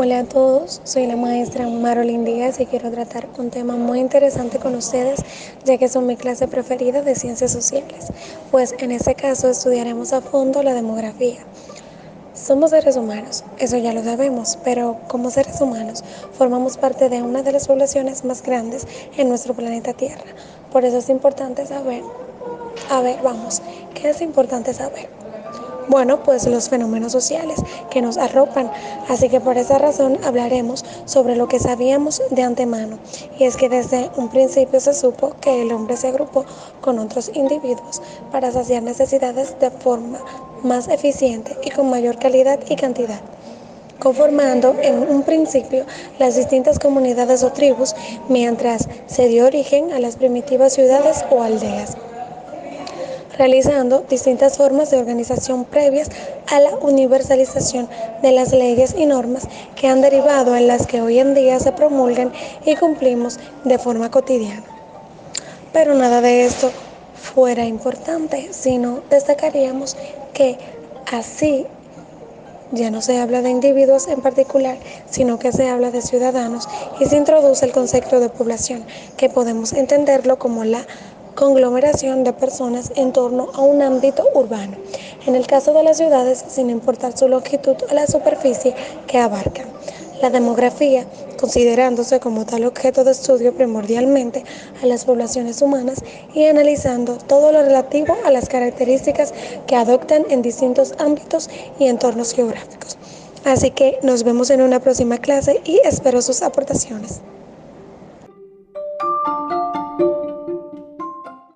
Hola a todos, soy la maestra Marolín Díaz y quiero tratar un tema muy interesante con ustedes, ya que son mi clase preferida de ciencias sociales, pues en este caso estudiaremos a fondo la demografía. Somos seres humanos, eso ya lo sabemos, pero como seres humanos formamos parte de una de las poblaciones más grandes en nuestro planeta Tierra. Por eso es importante saber, a ver, vamos, ¿qué es importante saber? Bueno, pues los fenómenos sociales que nos arropan. Así que por esa razón hablaremos sobre lo que sabíamos de antemano. Y es que desde un principio se supo que el hombre se agrupó con otros individuos para saciar necesidades de forma más eficiente y con mayor calidad y cantidad conformando en un principio las distintas comunidades o tribus mientras se dio origen a las primitivas ciudades o aldeas realizando distintas formas de organización previas a la universalización de las leyes y normas que han derivado en las que hoy en día se promulgan y cumplimos de forma cotidiana. Pero nada de esto fuera importante, sino destacaríamos que así ya no se habla de individuos en particular, sino que se habla de ciudadanos y se introduce el concepto de población, que podemos entenderlo como la conglomeración de personas en torno a un ámbito urbano. En el caso de las ciudades, sin importar su longitud o la superficie que abarcan. La demografía, considerándose como tal objeto de estudio primordialmente a las poblaciones humanas y analizando todo lo relativo a las características que adoptan en distintos ámbitos y entornos geográficos. Así que nos vemos en una próxima clase y espero sus aportaciones.